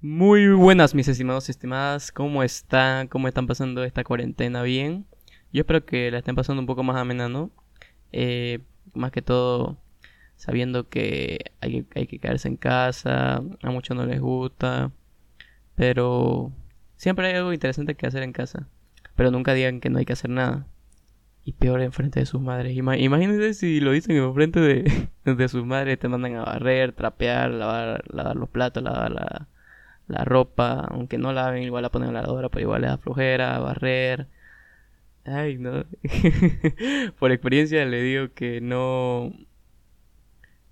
Muy buenas mis estimados y estimadas, ¿cómo están? ¿Cómo están pasando esta cuarentena? ¿Bien? Yo espero que la estén pasando un poco más amena, ¿no? Eh, más que todo sabiendo que hay, que hay que quedarse en casa, a muchos no les gusta, pero siempre hay algo interesante que hacer en casa, pero nunca digan que no hay que hacer nada. Y peor en frente de sus madres. imagínense si lo dicen en frente de, de sus madres, te mandan a barrer, trapear, lavar, lavar los platos, lavar la, la ropa, aunque no laven, igual la ponen en la lavadora, pero igual le da flojera, barrer. Ay, no. Por experiencia le digo que no.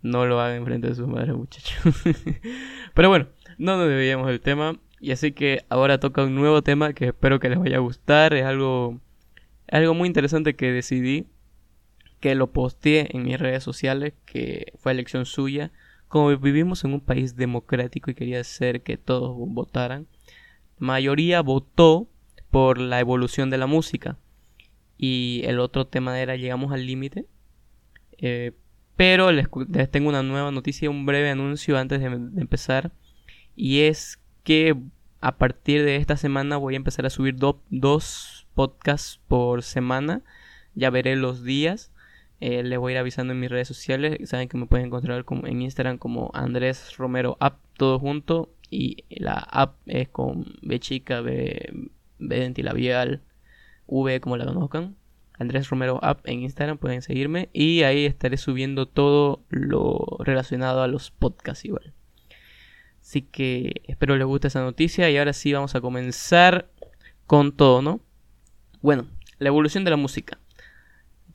No lo hagan frente de sus madres, muchachos. pero bueno, no nos debíamos del tema. Y así que ahora toca un nuevo tema que espero que les vaya a gustar. Es algo algo muy interesante que decidí, que lo posteé en mis redes sociales, que fue elección suya. Como vivimos en un país democrático y quería hacer que todos votaran, mayoría votó por la evolución de la música. Y el otro tema era llegamos al límite. Eh, pero les, tengo una nueva noticia, un breve anuncio antes de, empezar. Y es que a partir de esta semana voy a empezar a subir dos podcast por semana. Ya veré los días. Eh, les voy a ir avisando en mis redes sociales. Saben que me pueden encontrar en Instagram como Andrés Romero App, todo junto. Y la app es con B chica, B, B dentilabial, V como la conozcan. Andrés Romero App en Instagram, pueden seguirme. Y ahí estaré subiendo todo lo relacionado a los podcasts igual. Así que espero les guste esa noticia. Y ahora sí vamos a comenzar con todo, ¿no? Bueno, la evolución de la música.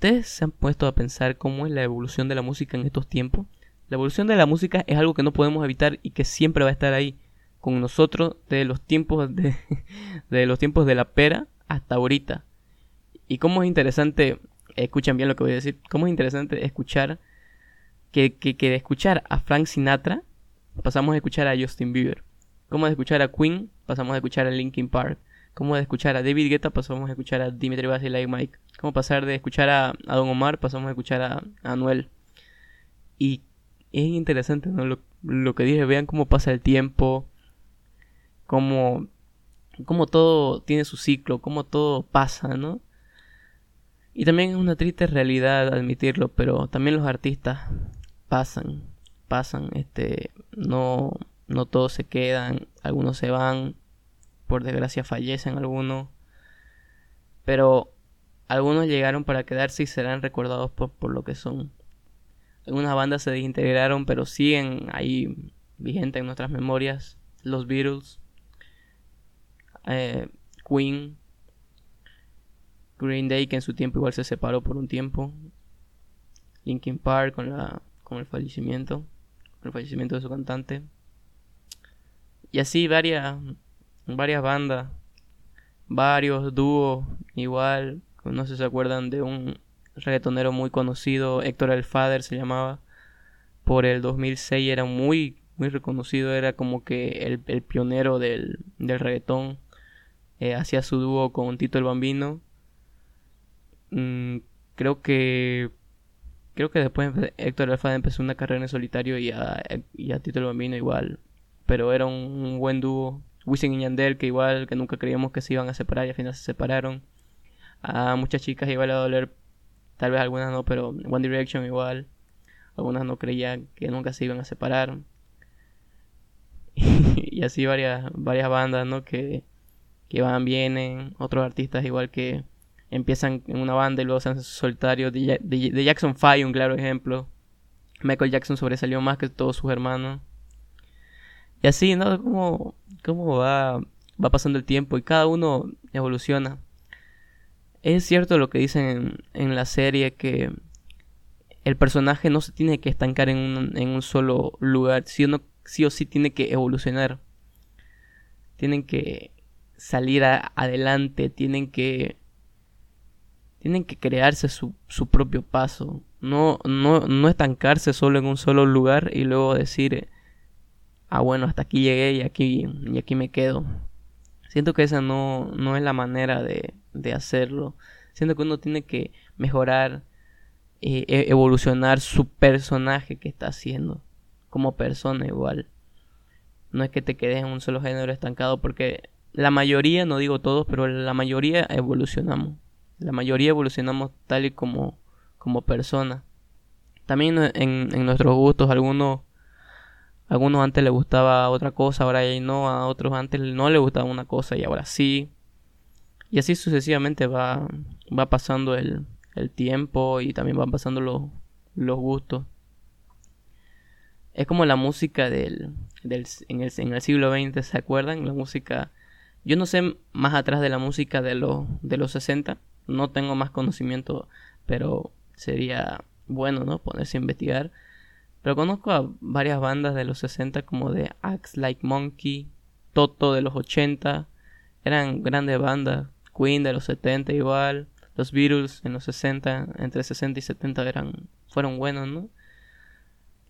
¿Ustedes se han puesto a pensar cómo es la evolución de la música en estos tiempos? La evolución de la música es algo que no podemos evitar y que siempre va a estar ahí con nosotros desde los tiempos de, de los tiempos de la pera hasta ahorita. Y cómo es interesante, escuchan bien lo que voy a decir, cómo es interesante escuchar que, que, que de escuchar a Frank Sinatra pasamos a escuchar a Justin Bieber. Como de escuchar a Queen pasamos a escuchar a Linkin Park como de escuchar a David Guetta pasamos a escuchar a Dimitri Bass y Like Mike. Como pasar de escuchar a, Don Omar pasamos a escuchar a, Anuel. Y es interesante ¿no? lo, que dije, vean cómo pasa el tiempo, cómo, cómo todo tiene su ciclo, cómo todo pasa, ¿no? Y también es una triste realidad admitirlo, pero también los artistas pasan, pasan, este, no, no todos se quedan, algunos se van, por desgracia fallecen algunos, pero algunos llegaron para quedarse y serán recordados por, lo que son. Algunas bandas se desintegraron, pero siguen ahí vigentes en nuestras memorias. Los Beatles, eh, Queen, Green Day, que en su tiempo igual se separó por un tiempo. Linkin Park con, la, con el fallecimiento, con el fallecimiento de su cantante. Y así varias, varias bandas, varios dúos, igual, no sé si se acuerdan de un reggaetonero muy conocido, Héctor El Fader se llamaba, por el 2006 era muy, muy reconocido, era como que el, pionero del, del reggaetón, eh, hacía su dúo con Tito el Bambino, mm, creo que creo que después Héctor El Fader empezó una carrera en solitario y a, y a Tito el Bambino igual, pero era un buen dúo Wisin y Yandel, que igual, que nunca creíamos que se iban a separar y al final se separaron. A muchas chicas igual a doler, tal vez algunas no, pero One Direction igual. Algunas no creían que nunca se iban a separar. y así varias, varias bandas, ¿no? Que, que van, vienen. Otros artistas igual que empiezan en una banda y luego se hacen solitarios. De, Jackson 5, un claro ejemplo. Michael Jackson sobresalió más que todos sus hermanos. Y así, ¿no? Como, cómo va, va pasando el tiempo y cada uno evoluciona. Es cierto lo que dicen en, la serie que el personaje no se tiene que estancar en un, en un solo lugar, sí, sí o sí tiene que evolucionar. Tienen que salir adelante, tienen que tienen que crearse su, su propio paso, no, no, no estancarse solo en un solo lugar y luego decir ah, bueno, hasta aquí llegué y aquí, y aquí me quedo. Siento que esa no, no es la manera de, de hacerlo. Siento que uno tiene que mejorar, eh, e, evolucionar su personaje que está haciendo. Como persona igual. no es que te quedes en un solo género estancado porque la mayoría, no digo todos, pero la mayoría evolucionamos. La mayoría evolucionamos tal y como, como personas. También en, en nuestros gustos, algunos, algunos antes les gustaba otra cosa, ahora ya no, a otros antes no les gustaba una cosa y ahora sí. Y así sucesivamente va, va pasando el, el tiempo y también van pasando los, los gustos. Es como la música del, del en, el, en el siglo XX, ¿se acuerdan? La música yo no sé más atrás de la música de, los de los 60, no tengo más conocimiento, pero sería bueno, ¿no? Ponerse a investigar. Pero conozco a varias bandas de los 60 como de Axe Like Monkey, Toto de los 80, eran grandes bandas, Queen de los 70 igual, los Beatles en los 60, entre 60 y 70 eran, fueron buenos, ¿no?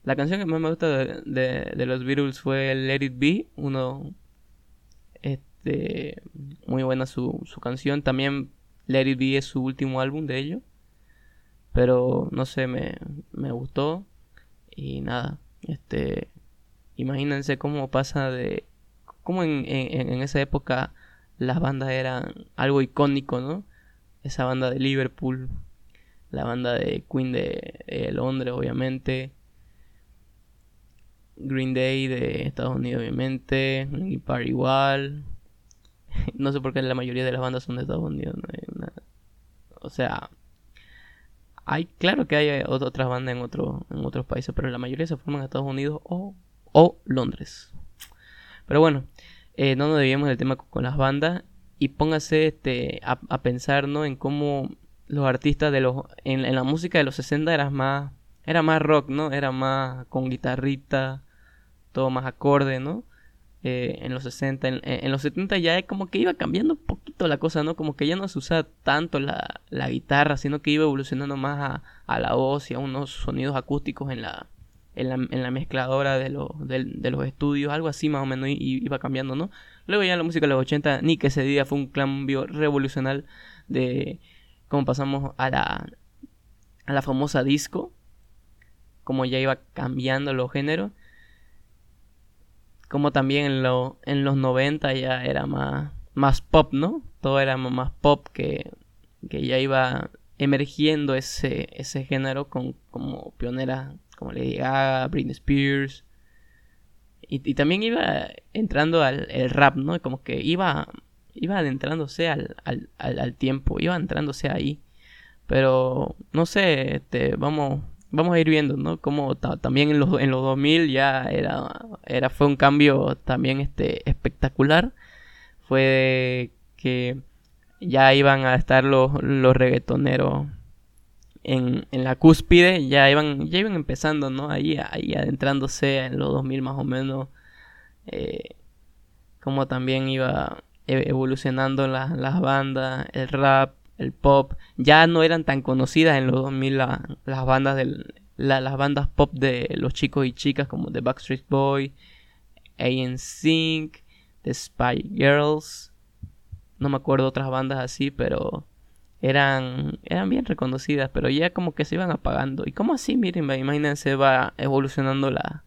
La canción que más me gusta de, de, los Beatles fue Let It Be, uno este, muy buena su, su canción. También Let It Be es su último álbum de ellos. Pero no sé, me, me gustó. Y nada, este, imagínense cómo pasa de... Cómo en, en, esa época las bandas eran algo icónico, ¿no? Esa banda de Liverpool, la banda de Queen de, Londres, obviamente. Green Day de Estados Unidos, obviamente. Linkin Park igual. no sé por qué la mayoría de las bandas son de Estados Unidos. O sea, hay claro que hay otras bandas en, otro, en otros países, pero la mayoría se forman en Estados Unidos o, o Londres. Pero bueno, eh, no nos debíamos del tema con, las bandas y póngase este, a, pensar ¿no? en cómo los artistas de los en, en, la música de los 60 era más era más rock, ¿no? Era más con guitarrita, todo más acorde, ¿no? Eh, en los 60, en, los 70 ya como que iba cambiando un poquito la cosa, ¿no? Como que ya no se usaba tanto la, la guitarra, sino que iba evolucionando más a, a, la voz y a unos sonidos acústicos en la, en la, en la mezcladora de, de, los estudios, algo así más o menos, y, iba cambiando, ¿no? Luego ya la música de los 80, ni que ese día fue un cambio revolucional de cómo pasamos a la, a la famosa disco, como ya iba cambiando los géneros como también en, en los 90 ya era más, más pop, ¿no? Todo era más pop que, que ya iba emergiendo ese, ese género con, como pionera, como Lady Gaga, Britney Spears. Y, también iba entrando al el rap, ¿no? Como que iba, iba adentrándose al, al, al, tiempo, iba entrándose ahí. Pero, no sé, este, vamos, vamos a ir viendo, ¿no? Como también en los, en los 2000 ya era, era, fue un cambio también este, espectacular. Fue que ya iban a estar los, los reggaetoneros en, en la cúspide, ya iban, ya iban empezando, ¿no? Ahí, ahí adentrándose en los 2000 más o menos. Eh, como también iba e-, evolucionando las bandas, el rap, el pop, ya no eran tan conocidas en los 2000 las bandas del, las bandas pop de los chicos y chicas como The Backstreet Boy, A.N.Sync, The Spy Girls, no me acuerdo otras bandas así, pero eran, eran bien reconocidas, pero ya como que se iban apagando. Y como así, miren, imagínense, va evolucionando la,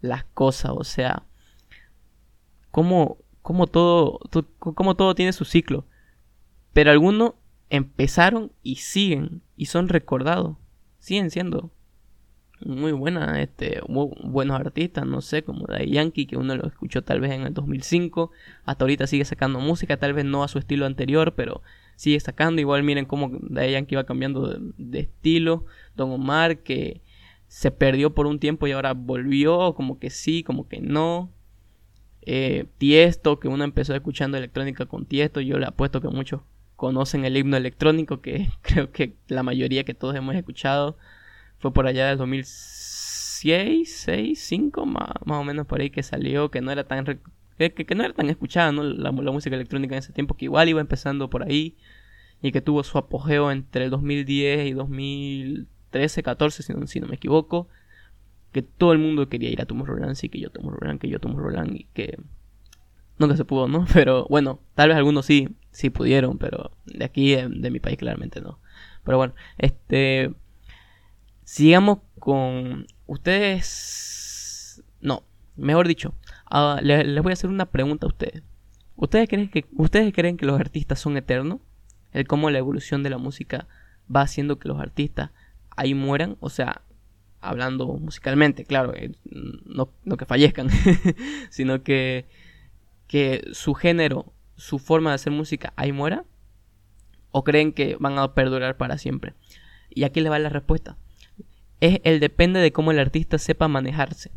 las cosas, o sea, como, como, todo, como todo tiene su ciclo. Pero alguno empezaron y siguen y son recordados. Siguen siendo muy buenas, este, buenos artistas, no sé, como Daddy Yankee, que uno lo escuchó tal vez en el 2005, hasta ahorita sigue sacando música, tal vez no a su estilo anterior, pero sigue sacando, igual miren cómo Daddy Yankee va cambiando de, estilo, Don Omar, que se perdió por un tiempo y ahora volvió, como que sí, como que no, eh, Tiesto, que uno empezó escuchando electrónica con Tiesto, yo le apuesto que muchos conocen el himno electrónico, que creo que la mayoría que todos hemos escuchado. Fue por allá del 2006, 6, 5, más, o menos por ahí que salió, que no era tan que, no era tan escuchada la, música electrónica en ese tiempo, que igual iba empezando por ahí y que tuvo su apogeo entre el 2010 y 2013, 14, si no, si no me equivoco, que todo el mundo quería ir a Tomorrowland, sí, que yo Tomorrowland, que yo Tomorrowland y que nunca se pudo, ¿no? Pero bueno, tal vez algunos sí, sí pudieron, pero de aquí, de, mi país, claramente no. Pero bueno, este. Sigamos con. Ustedes. No, mejor dicho, ah, les, voy a hacer una pregunta a ustedes. ¿Ustedes creen, que, ¿Ustedes creen que los artistas son eternos? El cómo la evolución de la música va haciendo que los artistas ahí mueran. O sea, hablando musicalmente, claro, eh, no, no, que fallezcan, sino que, que su género, su forma de hacer música ahí muera. ¿O creen que van a perdurar para siempre? Y aquí les va la respuesta. Es el depende de cómo el artista sepa manejarse.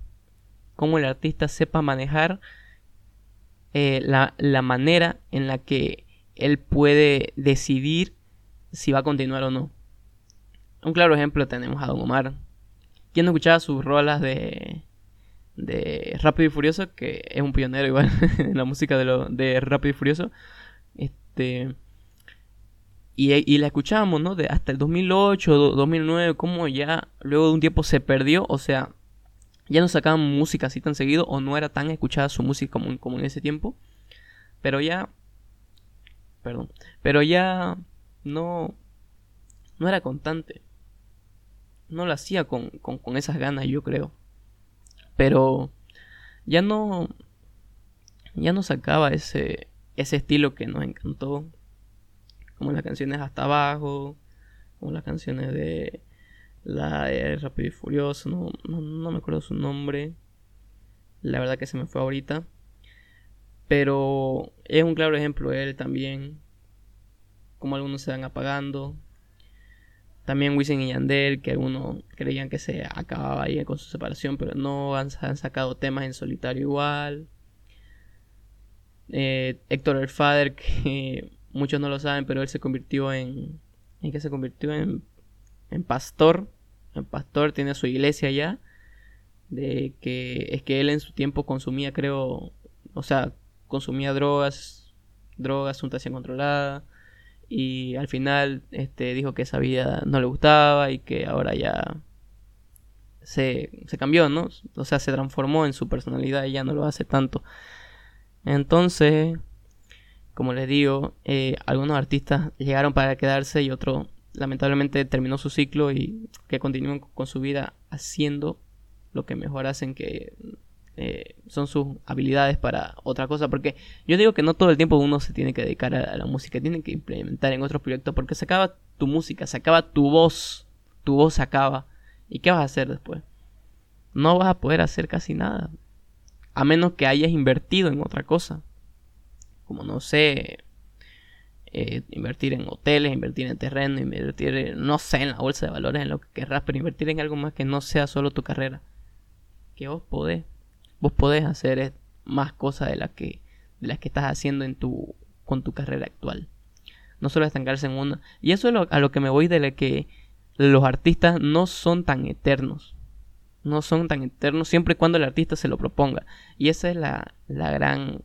Cómo el artista sepa manejar eh, la, la manera en la que él puede decidir si va a continuar o no. Un claro ejemplo tenemos a Don Omar. ¿Quién no escuchaba sus rolas de, de Rápido y Furioso? Que es un pionero igual en la música de, lo, de Rápido y Furioso. Este, y, la escuchábamos, ¿no? De hasta el 2008, 2009, como ya luego de un tiempo se perdió, o sea, ya no sacaban música así tan seguido o no era tan escuchada su música como, como en ese tiempo. Pero ya... Perdón. Pero ya no... No era constante. No lo hacía con, con, con esas ganas, yo creo. Pero ya no... Ya no sacaba ese, ese estilo que nos encantó como las canciones Hasta Abajo, como las canciones de la de Rápido y Furioso, no, no, me acuerdo su nombre, la verdad que se me fue ahorita, pero es un claro ejemplo él también, como algunos se van apagando. También Wisin y Yandel, que algunos creían que se acababa ahí con su separación, pero no han, sacado temas en solitario igual. Eh, Héctor El Fader, que muchos no lo saben, pero él se convirtió en... ¿En qué se convirtió? En, en pastor. En pastor, tiene su iglesia ya. De que es que él en su tiempo consumía, creo, o sea, consumía drogas, drogas, sustancia controlada. Y al final este, dijo que esa vida no le gustaba y que ahora ya se, se cambió, ¿no? O sea, se transformó en su personalidad y ya no lo hace tanto. Entonces, como les digo, eh, algunos artistas llegaron para quedarse y otros lamentablemente terminó su ciclo y que continúen con su vida haciendo lo que mejor hacen que eh, son sus habilidades para otra cosa porque yo digo que no todo el tiempo uno se tiene que dedicar a, la música tiene que implementar en otros proyectos porque se acaba tu música se acaba tu voz tu voz se acaba. Y qué vas a hacer después no vas a poder hacer casi nada a menos que hayas invertido en otra cosa como no sé, eh, invertir en hoteles, invertir en terreno, invertir, no sé, en la bolsa de valores, en lo que querrás, pero invertir en algo más que no sea solo tu carrera. Que vos podés, vos podés hacer más cosas de las que, de las que estás haciendo en tu, con tu carrera actual. No solo estancarse en una. Y eso es a lo que me voy de que los artistas no son tan eternos. No son tan eternos siempre y cuando el artista se lo proponga. Y esa es la, la gran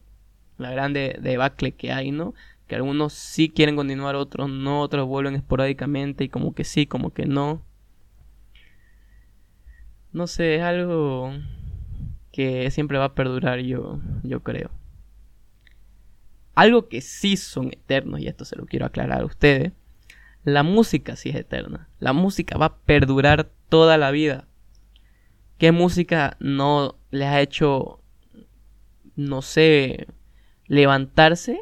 la grande debacle que hay, ¿no? Que algunos sí quieren continuar, otros no, otros vuelven esporádicamente y como que sí, como que no. No sé, es algo que siempre va a perdurar, yo, yo creo. Algo que sí son eternos, y esto se lo quiero aclarar a ustedes, la música sí es eterna. La música va a perdurar toda la vida. ¿Qué música no les ha hecho, no sé, levantarse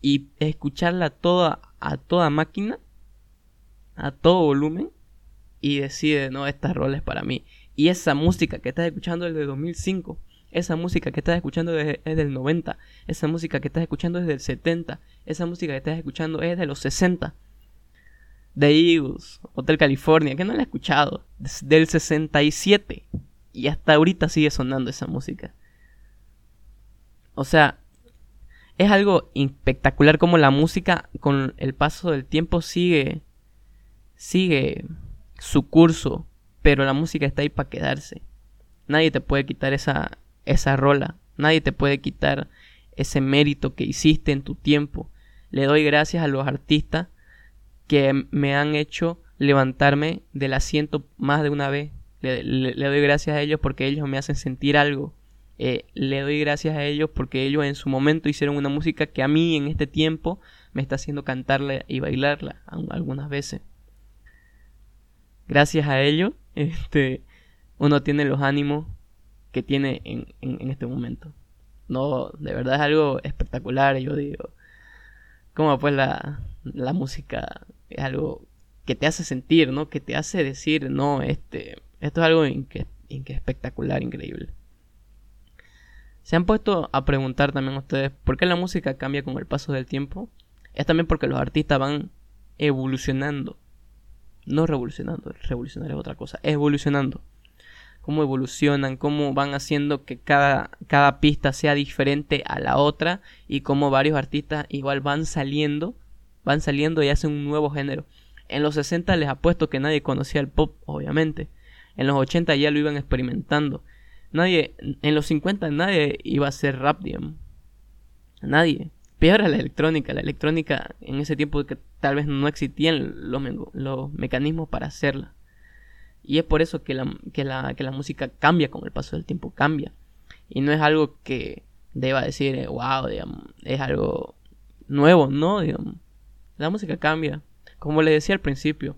y escucharla toda a toda máquina, a todo volumen y decide, no, esta rol es para mí. Y esa música que estás escuchando es de 2005, esa música que estás escuchando es del 90, esa música que estás escuchando es del 70, esa música que estás escuchando es de los 60. The Eagles, Hotel California, que no la he escuchado, del 67. Y hasta ahorita sigue sonando esa música. O sea, es algo espectacular como la música con el paso del tiempo sigue sigue su curso, pero la música está ahí para quedarse. Nadie te puede quitar esa esa rola, nadie te puede quitar ese mérito que hiciste en tu tiempo. Le doy gracias a los artistas que me han hecho levantarme del asiento más de una vez. le doy gracias a ellos porque ellos me hacen sentir algo eh, le doy gracias a ellos porque ellos en su momento hicieron una música que a mí en este tiempo me está haciendo cantarla y bailarla algunas veces. Gracias a ellos, este, uno tiene los ánimos que tiene en, en, este momento. No, de verdad es algo espectacular, yo digo. Como pues la, la música es algo que te hace sentir, ¿no? Que te hace decir, no, este, esto es algo que espectacular, increíble. ¿Se han puesto a preguntar también ustedes por qué la música cambia con el paso del tiempo? Es también porque los artistas van evolucionando. No revolucionando, revolucionar es otra cosa, evolucionando. Cómo evolucionan, cómo van haciendo que cada, cada pista sea diferente a la otra y cómo varios artistas igual van saliendo, van saliendo y hacen un nuevo género. En los 60 les apuesto que nadie conocía el pop, obviamente. En los 80 ya lo iban experimentando. Nadie, en los 50 nadie iba a hacer rap, digamos. Nadie. Peor a la electrónica. La electrónica en ese tiempo que tal vez no existían los, mecanismos para hacerla. Y es por eso que la, que, la, que la música cambia con el paso del tiempo, cambia. Y no es algo que deba decir, wow, digamos, es algo nuevo, no, digamos. La música cambia. Como le decía al principio,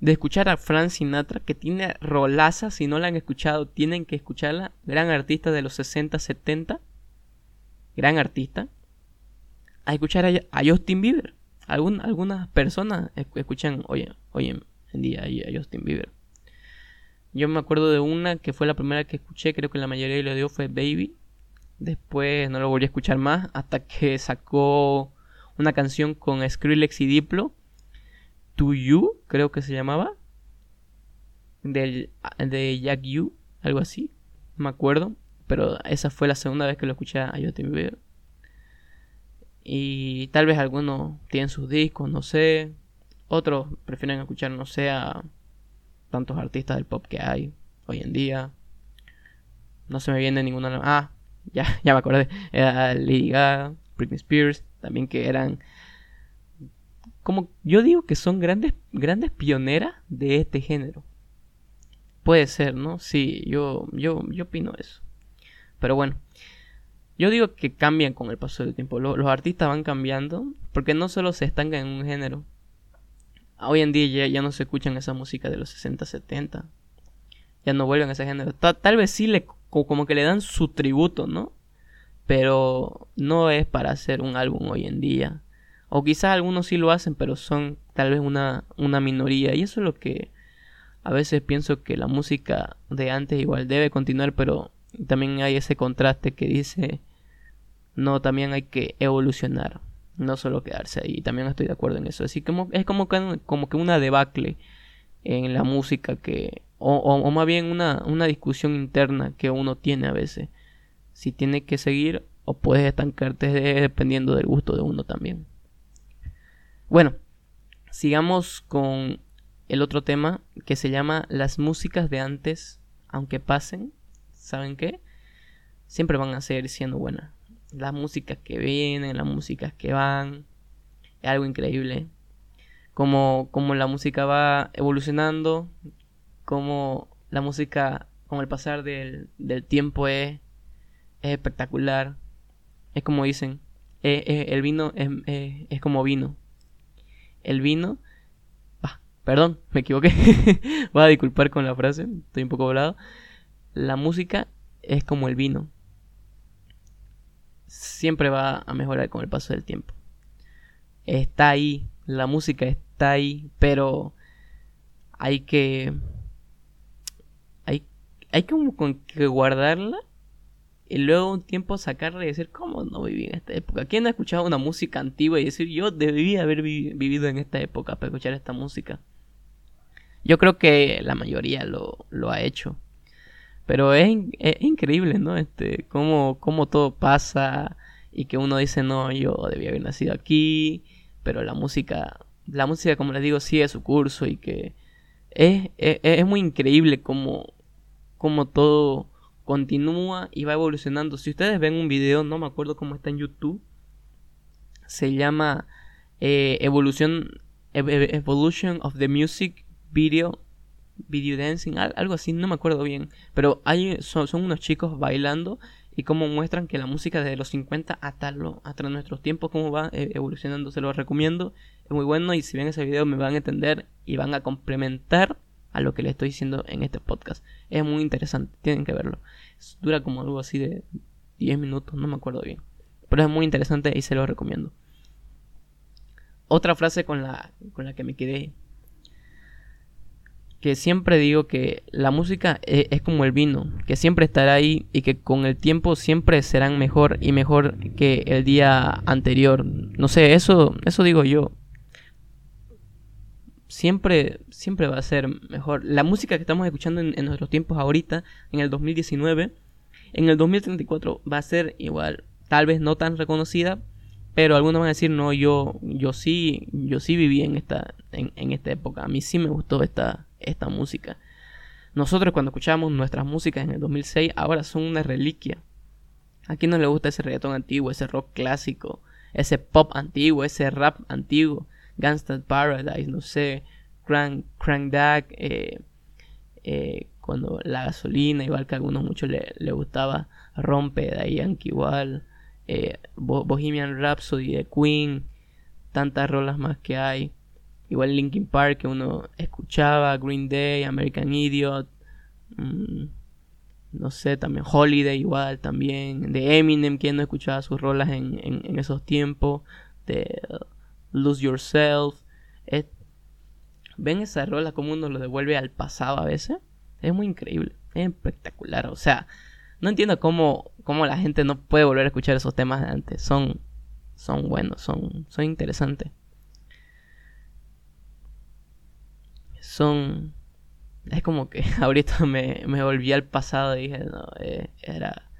de escuchar a Frank Sinatra, que tiene rolaza, si no la han escuchado, tienen que escucharla, gran artista de los 60, 70, gran artista, a escuchar a, Justin Bieber. algunas personas escuchan hoy, hoy en día a Justin Bieber. Yo me acuerdo de una que fue la primera que escuché, creo que la mayoría lo dio fue Baby. Después no lo volví a escuchar más hasta que sacó una canción con Skrillex y Diplo To You, creo que se llamaba. Del, de Jack You, algo así. Me acuerdo. Pero esa fue la segunda vez que lo escuché a Justin Bieber. Y tal vez algunos tienen sus discos, no sé. Otros prefieren escuchar, no sé, a tantos artistas del pop que hay hoy en día. No se me viene ninguna. Ah, ya, ya me acordé. Era Lady Gaga, Britney Spears, también que eran como yo digo que son grandes, grandes pioneras de este género. Puede ser, ¿no? Sí, yo, yo, yo opino eso. Pero bueno, yo digo que cambian con el paso del tiempo. Los, artistas van cambiando porque no solo se estancan en un género. Hoy en día ya, no se escuchan esa música de los 60, 70. Ya no vuelven a ese género. tal vez sí le, como que le dan su tributo, ¿no? Pero no es para hacer un álbum hoy en día o quizás algunos sí lo hacen, pero son tal vez una, una minoría. Y eso es lo que a veces pienso que la música de antes igual debe continuar, pero también hay ese contraste que dice, no, también hay que evolucionar, no solo quedarse ahí. También estoy de acuerdo en eso. Así como es como que, como que una debacle en la música que, o, o, más bien una, una discusión interna que uno tiene a veces. Si tiene que seguir o puedes estancarte dependiendo del gusto de uno también. Bueno, sigamos con el otro tema que se llama las músicas de antes, aunque pasen, ¿saben qué? Siempre van a seguir siendo buenas. Las músicas que vienen, las músicas que van, es algo increíble. Como, como la música va evolucionando, como la música con el pasar del, tiempo es, es, espectacular. Es como dicen, el vino es, es como vino el vino. perdón, me equivoqué. Voy a disculpar con la frase, estoy un poco volado. La música es como el vino. Siempre va a mejorar con el paso del tiempo. Está ahí, la música está ahí, pero hay que hay, hay como que guardarla y luego un tiempo sacarle y decir, ¿cómo no viví en esta época? ¿Quién ha escuchado una música antigua y decir, yo debía haber vivido en esta época para escuchar esta música? Yo creo que la mayoría lo, lo ha hecho. Pero es, increíble, ¿no? Este, cómo, cómo todo pasa y que uno dice, no, yo debía haber nacido aquí, pero la música, la música, como les digo, sigue su curso y que es, es, es muy increíble cómo, cómo todo continúa y va evolucionando. Si ustedes ven un video, no me acuerdo cómo está en YouTube, se llama eh, Evolution, Evolution of the Music Video Video Dancing, algo así, no me acuerdo bien. Pero hay, son, unos chicos bailando y cómo muestran que la música desde los 50 hasta, lo, hasta nuestros tiempos, cómo va eh, evolucionando. Se lo recomiendo, es muy bueno y si ven ese video me van a entender y van a complementar a lo que le estoy diciendo en este podcast. Es muy interesante, tienen que verlo. Dura como algo así de 10 minutos, no me acuerdo bien. Pero es muy interesante y se lo recomiendo. Otra frase con la, con la que me quedé. Que siempre digo que la música es, es como el vino, que siempre estará ahí y que con el tiempo siempre serán mejor y mejor que el día anterior. No sé, eso, eso digo yo siempre, siempre va a ser mejor. La música que estamos escuchando en, nuestros tiempos ahorita, en el 2019, en el 2034 va a ser igual, tal vez no tan reconocida, pero algunos van a decir, no, yo, yo sí, yo sí viví en esta, en, esta época, a mí sí me gustó esta, esta música. Nosotros cuando escuchábamos nuestras músicas en el 2006, ahora son una reliquia. ¿A quién no le gusta ese reggaetón antiguo, ese rock clásico, ese pop antiguo, ese rap antiguo? Gangsta's Paradise, no sé, Crank, Crank eh, eh, cuando la gasolina, igual que a algunos muchos le, le gustaba, Rompe de Yankee igual, eh, Bohemian Rhapsody de Queen, tantas rolas más que hay. Igual Linkin Park que uno escuchaba, Green Day, American Idiot, mm, no sé, también Holiday igual también, de Eminem, quien no escuchaba sus rolas en, en, esos tiempos, de Lose Yourself. ¿Ven esa rola como uno lo devuelve al pasado a veces? Es muy increíble, es espectacular. O sea, no entiendo cómo, cómo la gente no puede volver a escuchar esos temas de antes. Son, son buenos, son, son interesantes. Son... Es como que ahorita me, me volví al pasado y dije, no, eh, era...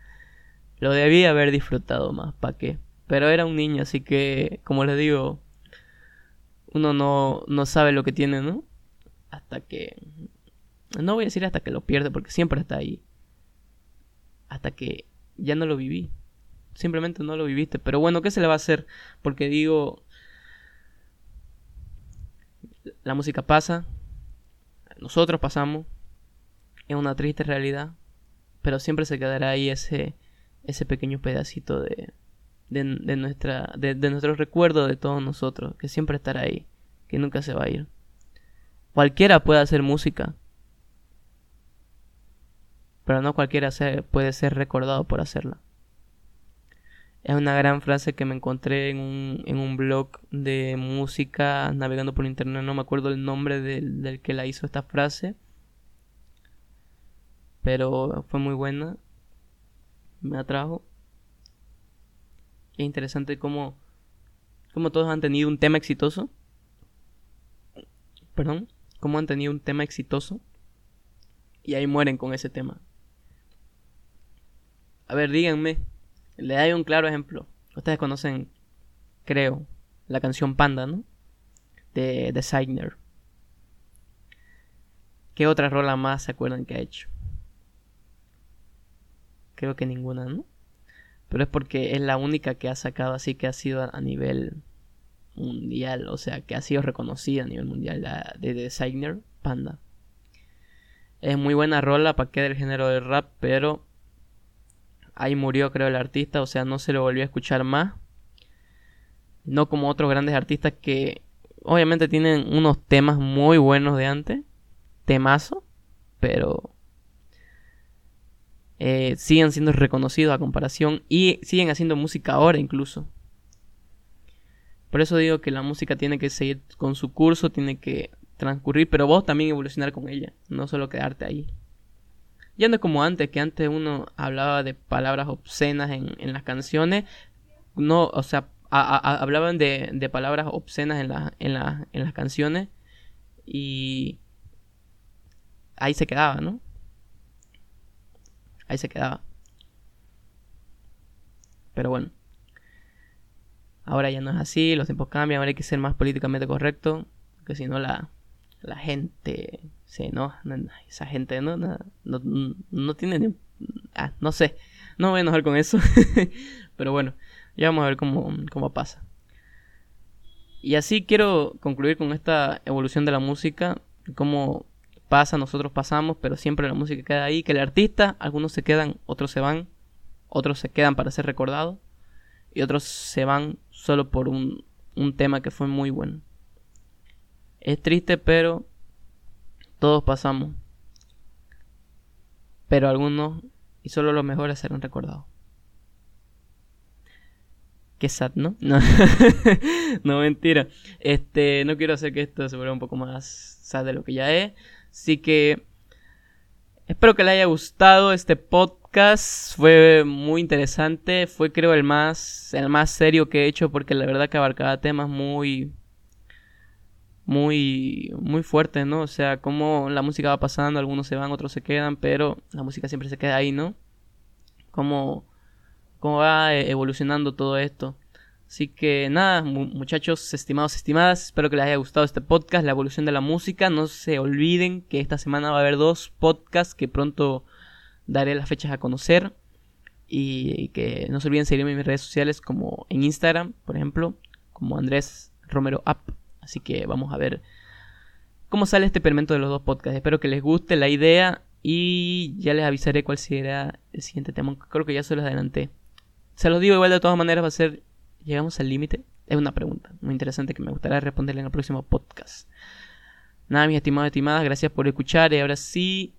Lo debía haber disfrutado más, ¿para qué? Pero era un niño, así que, como les digo, uno no, no sabe lo que tiene, ¿no? Hasta que... No voy a decir hasta que lo pierde, porque siempre está ahí. Hasta que ya no lo viví. Simplemente no lo viviste. Pero bueno, ¿qué se le va a hacer? Porque digo... La música pasa. Nosotros pasamos. Es una triste realidad. Pero siempre se quedará ahí ese, ese pequeño pedacito de, de, nuestra, de, de nuestro recuerdo de todos nosotros, que siempre estará ahí, que nunca se va a ir. Cualquiera puede hacer música, pero no cualquiera puede ser recordado por hacerla. Es una gran frase que me encontré en un, en un blog de música navegando por internet. No me acuerdo el nombre del, del que la hizo esta frase. Pero fue muy buena. Me atrajo. Es interesante cómo, cómo todos han tenido un tema exitoso. Perdón, cómo han tenido un tema exitoso y ahí mueren con ese tema. A ver, díganme, le doy un claro ejemplo. Ustedes conocen, creo, la canción Panda, ¿no? De Designer. ¿Qué otra rola más se acuerdan que ha hecho? Creo que ninguna, ¿no? pero es porque es la única que ha sacado así que ha sido a nivel mundial, o sea, que ha sido reconocida a nivel mundial la de Designer Panda. Es muy buena rola para que del género del rap, pero ahí murió creo el artista, o sea, no se lo volvió a escuchar más. No como otros grandes artistas que obviamente tienen unos temas muy buenos de antes, temazo, pero eh, siguen siendo reconocidos a comparación y siguen haciendo música ahora incluso. Por eso digo que la música tiene que seguir con su curso, tiene que transcurrir, pero vos también evolucionar con ella, no solo quedarte ahí. Ya no es como antes, que antes uno hablaba de palabras obscenas en, en las canciones, no, o sea, hablaban de, de, palabras obscenas en, la, en, la, en las canciones y ahí se quedaba, ¿no? ahí se quedaba. Pero bueno. Ahora ya no es así, los tiempos cambian, ahora hay que ser más políticamente correcto, porque si no la, la gente se no, esa gente no, no, no, tiene ni, ah, no sé, no voy a enojar con eso, pero bueno, ya vamos a ver cómo, cómo pasa. Y así quiero concluir con esta evolución de la música, cómo pasa, nosotros pasamos, pero siempre la música queda ahí, que el artista, algunos se quedan, otros se van, otros se quedan para ser recordados y otros se van solo por un, un tema que fue muy bueno. Es triste, pero Todos pasamos. Pero algunos, y solo los mejores serán recordados. Qué sad, ¿no? No, no mentira. Este, no quiero hacer que esto se vuelva un poco más sad de lo que ya es. Así que espero que le haya gustado este podcast. Fue muy interesante. Fue creo el más el más serio que he hecho porque la verdad que abarcaba temas muy muy muy fuertes, ¿no? O sea, cómo la música va pasando, algunos se van, otros se quedan, pero la música siempre se queda ahí, ¿no? Cómo cómo va eh, evolucionando todo esto. Así que nada, muchachos, estimados, estimadas, espero que les haya gustado este podcast, la evolución de la música. No se olviden que esta semana va a haber dos podcasts que pronto daré las fechas a conocer. Y que no se olviden seguirme en mis redes sociales como en Instagram, por ejemplo, como Andrés Romero App. Así que vamos a ver cómo sale este experimento de los dos podcasts. Espero que les guste la idea y ya les avisaré cuál será el siguiente tema. Creo que ya se los adelanté. Se los digo igual de todas maneras, va a ser... ¿Llegamos al límite? Es una pregunta muy interesante que me gustaría responderle en el próximo podcast. Nada, mis estimados y estimadas, gracias por escuchar y ahora sí,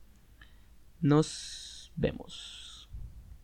nos vemos.